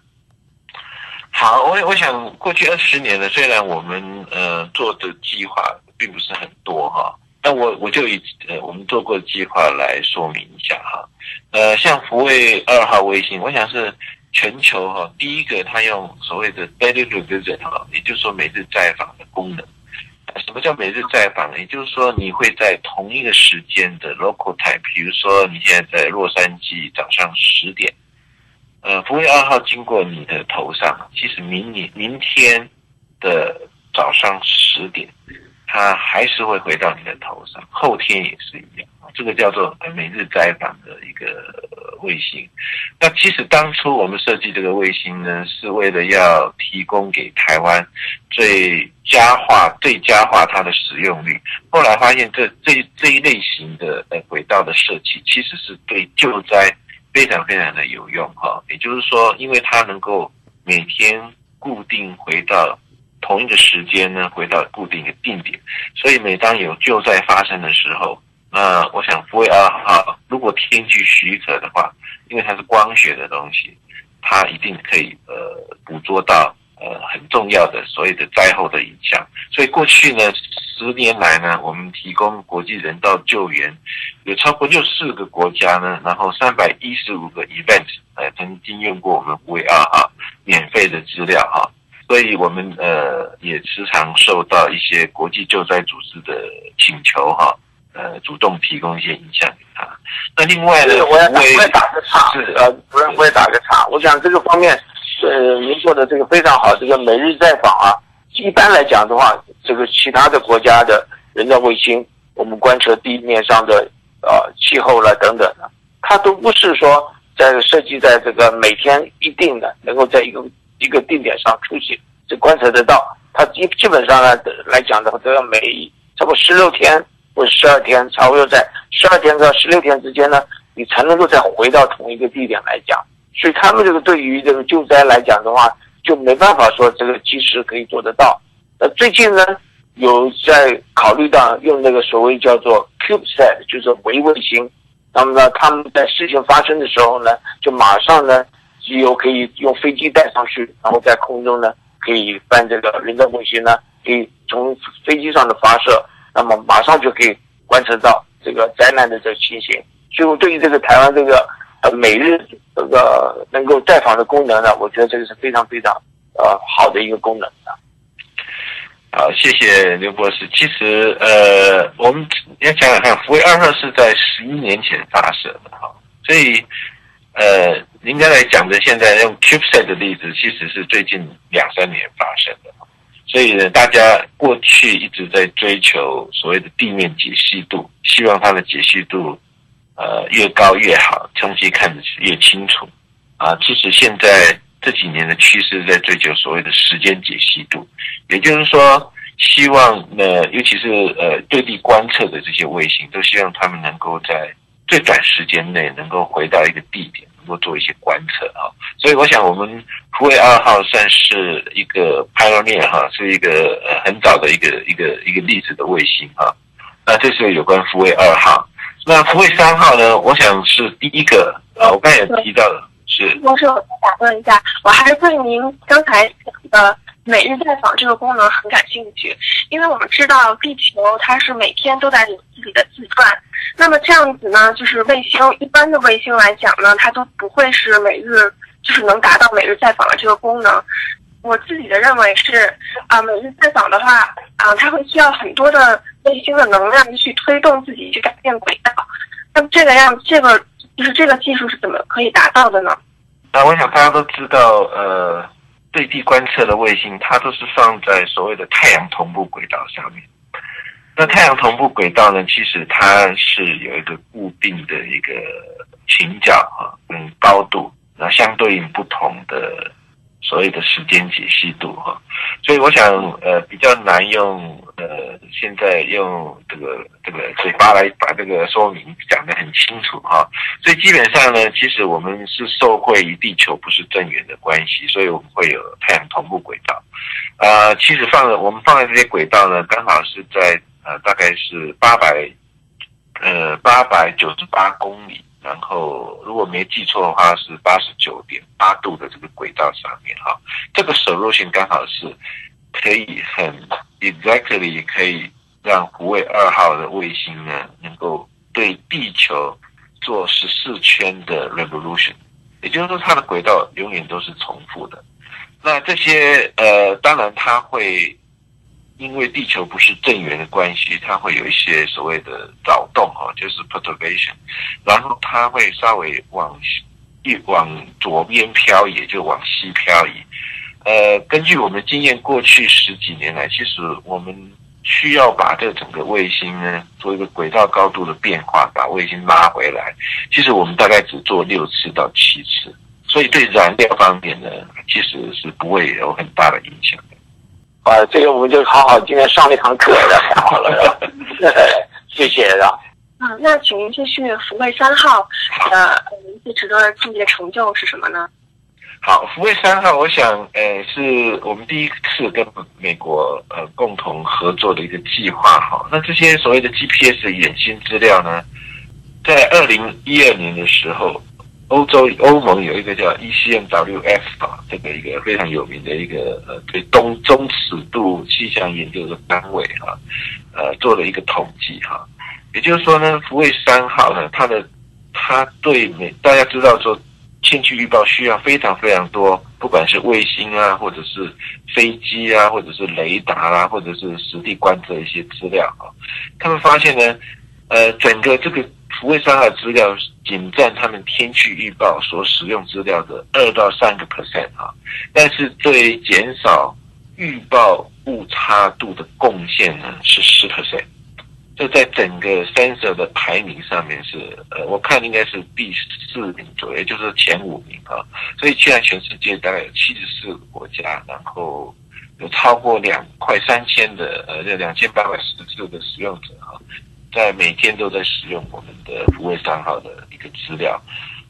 好，我我想过去二十年呢，虽然我们呃做的计划并不是很多哈，那我我就以呃我们做过的计划来说明一下哈。呃，像福卫二号卫星，我想是全球哈第一个它用所谓的 daily revisit 哈，也就是说每日在访的功能。什么叫每日在访？也就是说，你会在同一个时间的 local time，比如说你现在在洛杉矶早上十点，呃，福卫二号经过你的头上，其实明年明天的早上十点，它还是会回到你的头上，后天也是一样。这个叫做每日灾访的一个卫星。那其实当初我们设计这个卫星呢，是为了要提供给台湾最佳化、最佳化它的使用率。后来发现，这这这一类型的呃轨道的设计，其实是对救灾非常非常的有用哈。也就是说，因为它能够每天固定回到。同一个时间呢，回到固定的定点，所以每当有救灾发生的时候，那我想不会啊哈如果天气许可的话，因为它是光学的东西，它一定可以呃捕捉到呃很重要的所谓的灾后的影响。所以过去呢十年来呢，我们提供国际人道救援，有超过六四个国家呢，然后三百一十五个 event，呃曾经用过我们 VR 哈免费的资料哈。所以我们呃也时常受到一些国际救灾组织的请求哈，呃主动提供一些影像给他。那另外呢，我也打个岔，是呃主任我也打个岔。我想这个方面，呃您说的这个非常好。这个每日在访啊，一般来讲的话，这个其他的国家的人造卫星，我们观测地面上的呃气候了等等的，它都不是说在设计在这个每天一定的能够在一个。一个定点上出现，就观测得到。它基基本上呢来讲的话，都要每差不多十六天或者十二天，差不多在十二天到十六天之间呢，你才能够再回到同一个地点来讲。所以他们这个对于这个救灾来讲的话，就没办法说这个及时可以做得到。那最近呢，有在考虑到用那个所谓叫做 CubeSat，就是微卫星。那么呢，他们在事情发生的时候呢，就马上呢。机油可以用飞机带上去，然后在空中呢，可以办这个人造卫星呢，可以从飞机上的发射，那么马上就可以观测到这个灾难的这个情形。所以，我对于这个台湾这个呃每日这个能够在访的功能呢，我觉得这个是非常非常呃好的一个功能的。好，谢谢刘博士。其实呃，我们要想想看，福卫二号是在十一年前发射的哈，所以。呃，应该来讲的，现在用 CubeSat 的例子，其实是最近两三年发生的，所以呢，大家过去一直在追求所谓的地面解析度，希望它的解析度，呃，越高越好，长期看的越清楚。啊，其实现在这几年的趋势在追求所谓的时间解析度，也就是说，希望呢，尤其是呃对地观测的这些卫星，都希望他们能够在。最短时间内能够回到一个地点，能够做一些观测啊，所以我想我们福卫二号算是一个 pioneer 哈，是一个呃很早的一个一个一个例子的卫星哈。那这是有关福卫二号，那福卫三号呢？我想是第一个啊，我刚才也提到了是。我是打断一下，我还是对您刚才讲的。每日在访这个功能很感兴趣，因为我们知道地球它是每天都在有自己的自转，那么这样子呢，就是卫星一般的卫星来讲呢，它都不会是每日就是能达到每日在访的这个功能。我自己的认为是啊，每日在访的话啊，它会需要很多的卫星的能量去推动自己去改变轨道。那么这个样这个就是这个技术是怎么可以达到的呢？啊，我想大家都知道，呃。对地观测的卫星，它都是放在所谓的太阳同步轨道上面。那太阳同步轨道呢，其实它是有一个固定的一个倾角啊，跟高度，那相对应不同的。所谓的时间解析度哈，所以我想呃比较难用呃现在用这个这个嘴巴来把这个说明讲得很清楚哈，所以基本上呢，其实我们是受惠于地球不是正圆的关系，所以我们会有太阳同步轨道，啊，其实放了我们放在这些轨道呢，刚好是在呃大概是八百呃八百九十八公里。然后，如果没记错的话，是八十九点八度的这个轨道上面哈，这个手入线刚好是可以很 exactly 可以让胡卫二号的卫星呢，能够对地球做十四圈的 revolution，也就是说它的轨道永远都是重复的。那这些呃，当然它会。因为地球不是正圆的关系，它会有一些所谓的扰动哦，就是 perturbation，然后它会稍微往一往左边漂移，就往西漂移。呃，根据我们经验，过去十几年来，其实我们需要把这整个卫星呢做一个轨道高度的变化，把卫星拉回来。其实我们大概只做六次到七次，所以对燃料方面呢，其实是不会有很大的影响的。啊，这个我们就好好今天上了一堂课了，太好了，谢谢啊。嗯，那请您继续，福卫三号的一些值得注意的成就是什么呢？好，福卫三号，我想，呃，是我们第一次跟美国呃共同合作的一个计划哈。那这些所谓的 GPS 远星资料呢，在二零一二年的时候，欧洲欧盟有一个叫 ECMWF 啊，这个一个非常有名的一个呃对东中尺度气象研究的单位哈，呃，做了一个统计哈。也就是说呢，福卫三号呢，它的它对美大家知道说。天气预报需要非常非常多，不管是卫星啊，或者是飞机啊，或者是雷达啦，或者是实地观测一些资料啊。他们发现呢，呃，整个这个福卫三号资料仅占他们天气预报所使用资料的二到三个 percent 啊，但是对减少预报误差度的贡献呢是十 percent。就在整个 sensor 的排名上面是，呃，我看应该是第四名左右，也就是前五名啊。所以现在全世界大概有七十四个国家，然后有超过两快三千的，呃，这两千八百十四个使用者啊，在每天都在使用我们的福卫三号的一个资料。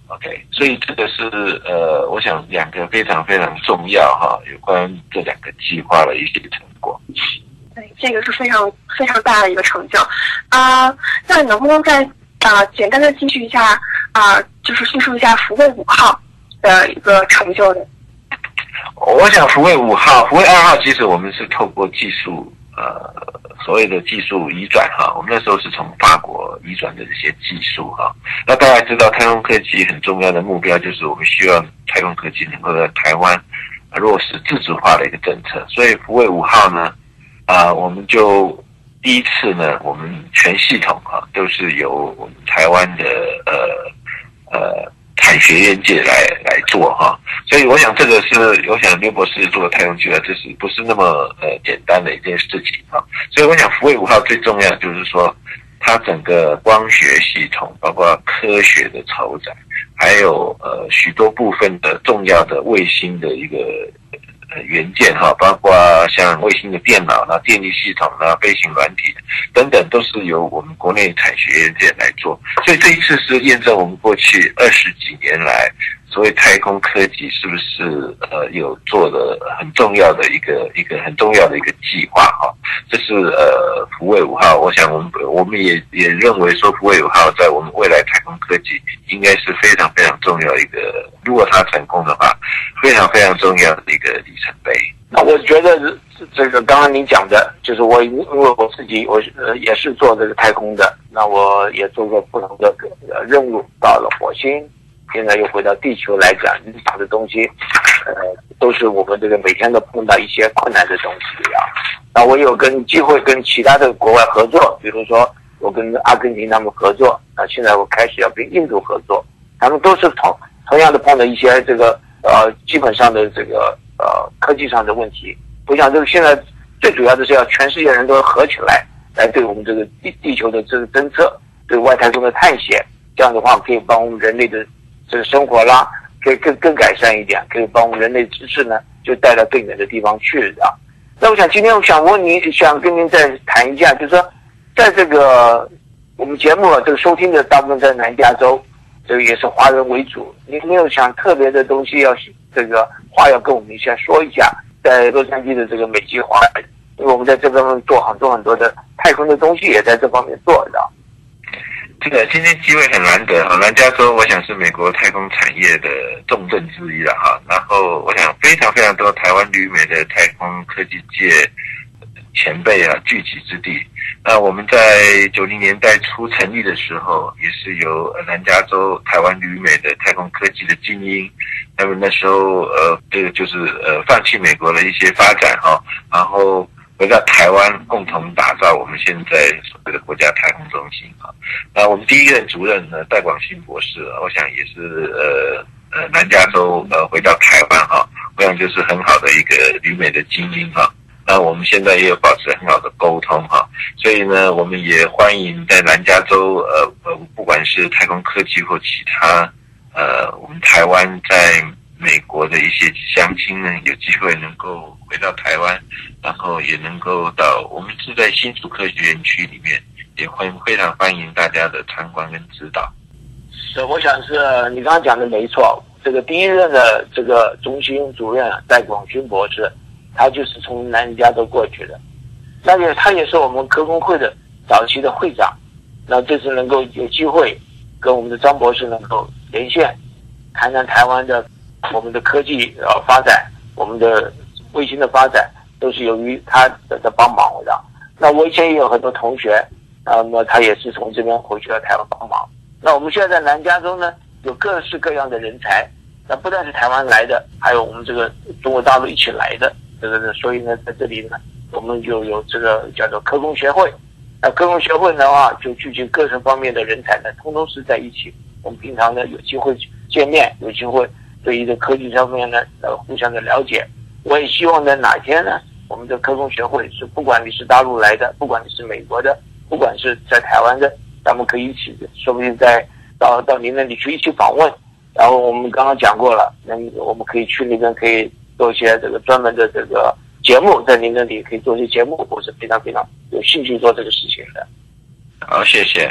OK，所以这个是呃，我想两个非常非常重要哈，有关这两个计划的一些成果。对，这个是非常非常大的一个成就，啊，那能不能再啊简单的继续一下啊，就是叙述一下福卫五号的一个成就呢？我想福卫五号、福卫二号，其实我们是透过技术呃所谓的技术移转哈，我们那时候是从法国移转的这些技术哈。那大家知道，太空科技很重要的目标就是我们需要太空科技能够在台湾落实自主化的一个政策，所以福卫五号呢。啊，我们就第一次呢，我们全系统啊都是由我们台湾的呃呃产学院界来来做哈，所以我想这个是我想刘博士做的太空计划，这是不是那么呃简单的一件事情啊？所以我想福卫五号最重要就是说，它整个光学系统，包括科学的承载，还有呃许多部分的重要的卫星的一个。元件哈，包括像卫星的电脑啦、电力系统啦、飞行软体等等，都是由我们国内产学院件来做。所以这一次是验证我们过去二十几年来。所谓太空科技是不是呃有做的很重要的一个一个很重要的一个计划哈？这是呃福卫五号，我想我们我们也也认为说福卫五号在我们未来太空科技应该是非常非常重要一个，如果它成功的话，非常非常重要的一个里程碑。那我觉得这个刚刚您讲的，就是我因为我自己我呃也是做这个太空的，那我也做过不同的任务，到了火星。现在又回到地球来讲，你打的东西，呃，都是我们这个每天都碰到一些困难的东西啊。那我有跟机会跟其他的国外合作，比如说我跟阿根廷他们合作，那现在我开始要跟印度合作，他们都是同同样的碰到一些这个呃基本上的这个呃科技上的问题。我想这个现在最主要的是要全世界人都合起来，来对我们这个地地球的这个侦测，对外太空的探险，这样的话可以帮我们人类的。这个生活啦，可以更更改善一点，可以帮我们人类知识呢，就带到更远的地方去啊。那我想今天我想问您，想跟您再谈一下，就是说，在这个我们节目啊这个收听的大部分在南加州，这个也是华人为主。您没有想特别的东西要这个话要跟我们先说一下，在洛杉矶的这个美籍华人，因为我们在这方面做很多很多的太空的东西，也在这方面做的。这个今天机会很难得哈，南加州我想是美国太空产业的重镇之一了哈。然后我想非常非常多台湾旅美的太空科技界前辈啊聚集之地。那我们在九零年代初成立的时候，也是由南加州台湾旅美的太空科技的精英，他们那时候呃这个就是呃放弃美国的一些发展哈，然后。回到台湾，共同打造我们现在所谓的国家太空中心啊。那我们第一任主任呢，戴广新博士，我想也是呃呃南加州呃回到台湾哈，我想就是很好的一个旅美的精英哈。那我们现在也有保持很好的沟通哈，所以呢，我们也欢迎在南加州呃呃，不管是太空科技或其他呃，我们台湾在美国的一些乡亲呢，有机会能够回到台湾，然后也能够到我们是在新竹科学园区里面，也欢非常欢迎大家的参观跟指导。是，我想是你刚刚讲的没错。这个第一任的这个中心主任戴广勋博士，他就是从南加州过去的，那也他也是我们科工会的早期的会长。那这次能够有机会跟我们的张博士能够连线，谈谈台湾的我们的科技呃发展，我们的卫星的发展，都是由于他的的帮忙的。那我以前也有很多同学，那么他也是从这边回去了台湾帮忙。那我们现在在南加州呢？有各式各样的人才，那不但是台湾来的，还有我们这个中国大陆一起来的，这个所以呢，在这里呢，我们就有这个叫做科工学会。那科工学会的话，就聚集各种方面的人才呢，通通是在一起。我们平常呢有机会见面，有机会对于这科技上面呢呃互相的了解。我也希望在哪天呢，我们的科工学会是不管你是大陆来的，不管你是美国的，不管是在台湾的，咱们可以一起，说不定在。到到您那里去一起访问，然后我们刚刚讲过了，那我们可以去那边可以做一些这个专门的这个节目，在您那里可以做一些节目，我是非常非常有兴趣做这个事情的。好，谢谢。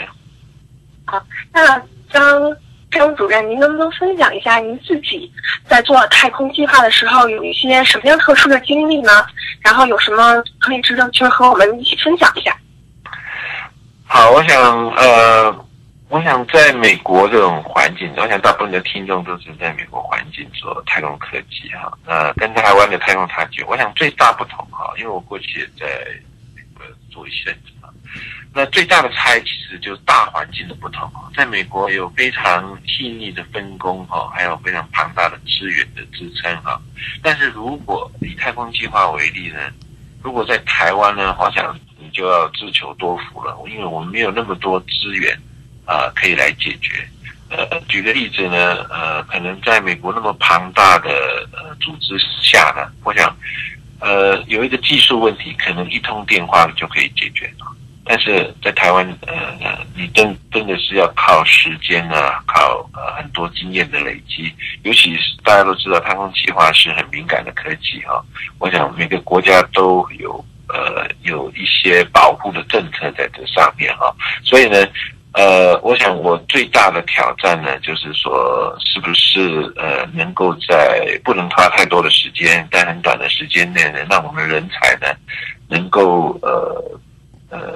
好，那张张主任，您能不能分享一下您自己在做太空计划的时候有一些什么样特殊的经历呢？然后有什么可以值得就是和我们一起分享一下？好，我想呃。我想在美国这种环境，我想大部分的听众都是在美国环境做太空科技哈。那跟台湾的太空差距，我想最大不同哈，因为我过去也在美国做一些那最大的差异其实就是大环境的不同。在美国有非常细腻的分工哈，还有非常庞大的资源的支撑哈。但是如果以太空计划为例呢，如果在台湾呢，我想你就要自求多福了，因为我们没有那么多资源。啊，可以来解决。呃，举个例子呢，呃，可能在美国那么庞大的呃组织下呢，我想，呃，有一个技术问题，可能一通电话就可以解决。但是在台湾，呃，你真真的是要靠时间啊，靠呃很多经验的累积。尤其是大家都知道，太空计划是很敏感的科技哈。我想每个国家都有呃有一些保护的政策在这上面哈，所以呢。呃，我想我最大的挑战呢，就是说，是不是呃，能够在不能花太多的时间，在很短的时间内呢，让我们人才呢，能够呃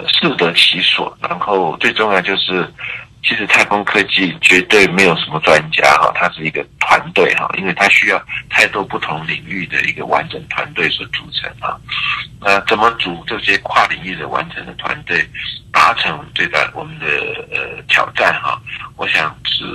适得其所。然后最重要就是，其实太空科技绝对没有什么专家哈，它是一个团队哈，因为它需要太多不同领域的一个完整团队所组成啊。那怎么组这些跨领域的完整的团队？达成最大我们的呃挑战哈，我想是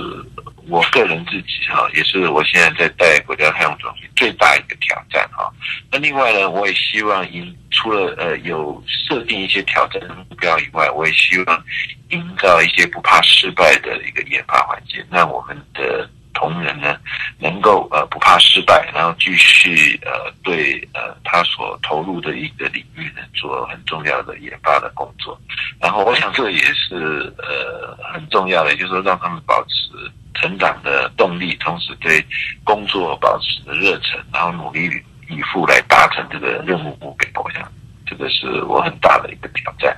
我个人自己哈，也是我现在在带国家太空中心最大一个挑战哈。那另外呢，我也希望营除了呃有设定一些挑战的目标以外，我也希望营造一些不怕失败的一个研发环境，那我们的。同仁呢，能够呃不怕失败，然后继续呃对呃他所投入的一个领域呢做很重要的研发的工作，然后我想这也是呃很重要的，就是说让他们保持成长的动力，同时对工作保持热忱，然后努力以赴来达成这个任务目标。我想这个是我很大的一个挑战。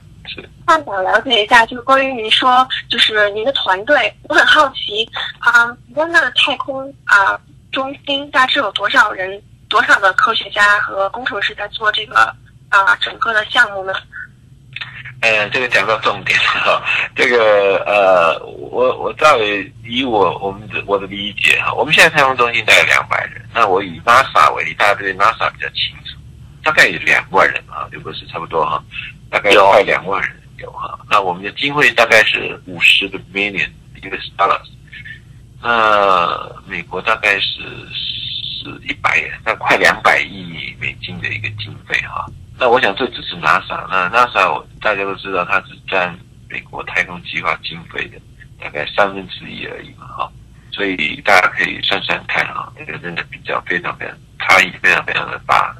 那想了解一下，就是关于您说，就是您的团队，我很好奇啊，您的太空啊中心大致有多少人，多少的科学家和工程师在做这个啊整个的项目呢？嗯，这个讲到重点了。这个呃，我我照以我我们的我的理解哈，我们现在太空中心大概两百人，那我以 NASA 为例，大家对 NASA 比较清楚，大概有两万人啊，如果是差不多哈。大概快两万人有哈，那我们的经费大概是五十个 million US dollars，那美国大概是是一百，那快两百亿美金的一个经费哈。那我想这只是 NASA，那 NASA 大家都知道它是占美国太空计划经费的大概三分之一而已嘛哈，所以大家可以算算看啊，这个真的比较非常非常差异非常非常的大。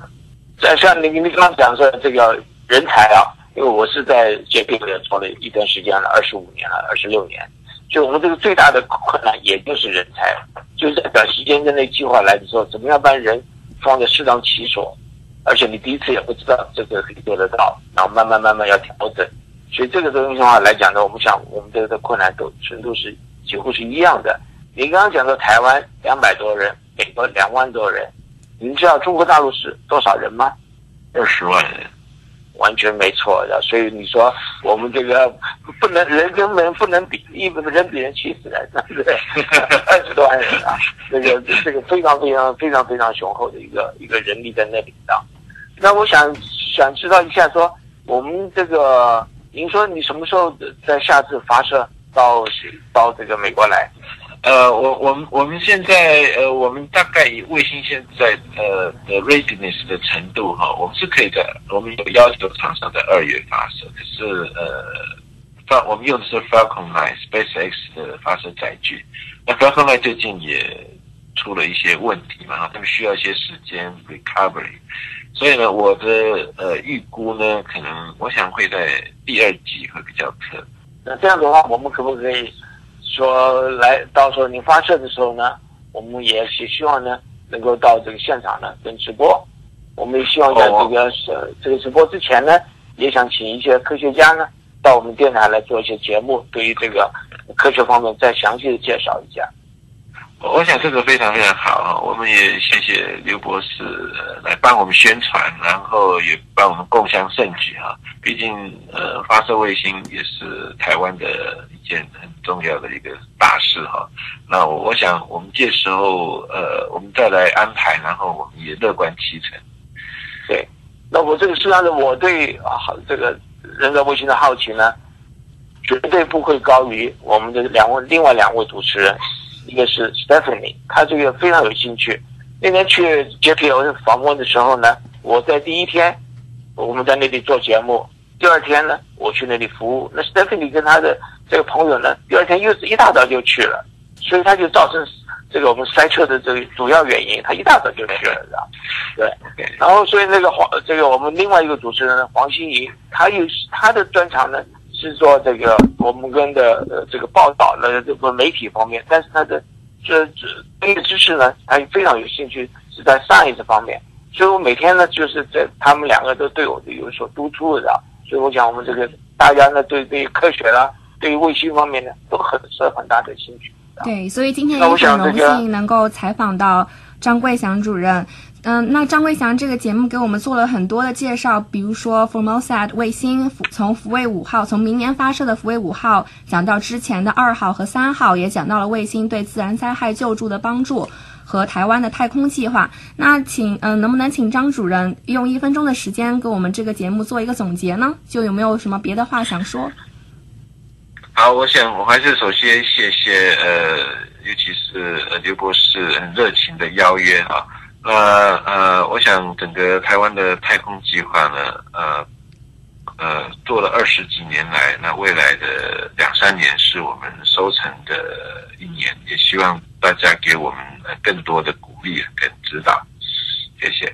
像像你你刚刚讲说这个人才啊，因为我是在这边也做了一段时间了，二十五年了，二十六年。就我们这个最大的困难，也就是人才，就是在短时间之内计划来的时候，怎么样把人放在适当其所，而且你第一次也不知道这个可以做得到，然后慢慢慢慢要调整。所以这个东西的话来讲呢，我们想我们这个的困难都程度是几乎是一样的。你刚刚讲到台湾两百多人，美国两万多人，你知道中国大陆是多少人吗？二十万人。完全没错的，所以你说我们这个不能人跟人不能比，一人比人气死人，对不对？二十多万人啊，这个这个非常非常非常非常雄厚的一个一个人力在那里的。那我想想知道一下，说我们这个，您说你什么时候在下次发射到到这个美国来？呃，我我们我们现在呃，我们大概以卫星现在呃的 readiness 的程度哈，我们是可以在我们有要求厂商在二月发射，可是呃，发我们用的是 Falcon 9 SpaceX 的发射载具，那 Falcon 9最近也出了一些问题嘛，他们需要一些时间 recovery，所以呢，我的呃预估呢，可能我想会在第二季会比较可。那这样的话，我们可不可以？说来到时候你发射的时候呢，我们也是希望呢能够到这个现场呢跟直播。我们也希望在这个呃这个直播之前呢，也想请一些科学家呢到我们电台来做一些节目，对于这个科学方面再详细的介绍一下。我想这个非常非常好啊！我们也谢谢刘博士来帮我们宣传，然后也帮我们共享盛举啊！毕竟呃发射卫星也是台湾的一件很重要的一个大事哈。那我想我们这时候呃我们再来安排，然后我们也乐观其成。对，那我这个实际上我对啊这个人造卫星的好奇呢，绝对不会高于我们的两位另外两位主持人。一个是 Stephanie，他这个非常有兴趣。那天去 JPL 访问的时候呢，我在第一天我们在那里做节目，第二天呢我去那里服务。那 Stephanie 跟他的这个朋友呢，第二天又是一大早就去了，所以他就造成这个我们塞车的这个主要原因。他一大早就去了，对。然后所以那个黄这个我们另外一个主持人黄欣怡，他又他的专长呢。是说这个我们跟的呃这个报道的这个媒体方面，但是他的这这专业知识呢，他非常有兴趣是在 science 方面，所以我每天呢就是在他们两个都对我有所督促的，所以我想我们这个大家呢对对科学啦，对于卫星方面呢都很是很大的兴趣。对，所以今天也很荣幸能够采访到张桂祥主任。嗯，那张桂祥这个节目给我们做了很多的介绍，比如说 Formosa 卫星从福卫五号，从明年发射的福卫五号讲到之前的二号和三号，也讲到了卫星对自然灾害救助的帮助和台湾的太空计划。那请嗯，能不能请张主任用一分钟的时间给我们这个节目做一个总结呢？就有没有什么别的话想说？好，我想我还是首先谢谢呃，尤其是呃刘博士很热情的邀约啊。那呃，我想整个台湾的太空计划呢，呃呃，做了二十几年来，那未来的两三年是我们收成的一年，也希望大家给我们更多的鼓励跟指导，谢谢。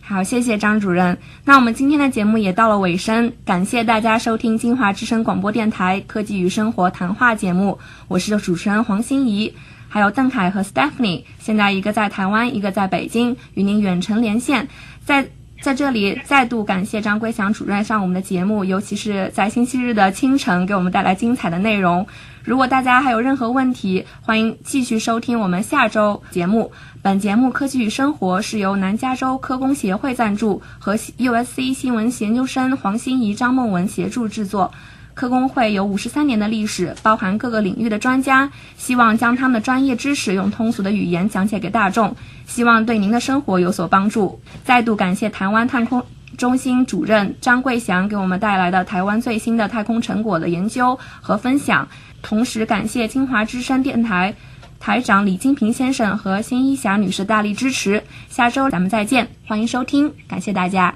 好，谢谢张主任。那我们今天的节目也到了尾声，感谢大家收听金华之声广播电台科技与生活谈话节目，我是主持人黄欣怡。还有邓凯和 Stephanie，现在一个在台湾，一个在北京，与您远程连线。在在这里再度感谢张桂祥主任上我们的节目，尤其是在星期日的清晨给我们带来精彩的内容。如果大家还有任何问题，欢迎继续收听我们下周节目。本节目《科技与生活》是由南加州科工协会赞助，和 USC 新闻研究生黄欣怡、张梦文协助制作。科工会有五十三年的历史，包含各个领域的专家，希望将他们的专业知识用通俗的语言讲解给大众，希望对您的生活有所帮助。再度感谢台湾太空中心主任张桂祥给我们带来的台湾最新的太空成果的研究和分享，同时感谢金华之声电台台长李金平先生和辛一霞女士大力支持。下周咱们再见，欢迎收听，感谢大家。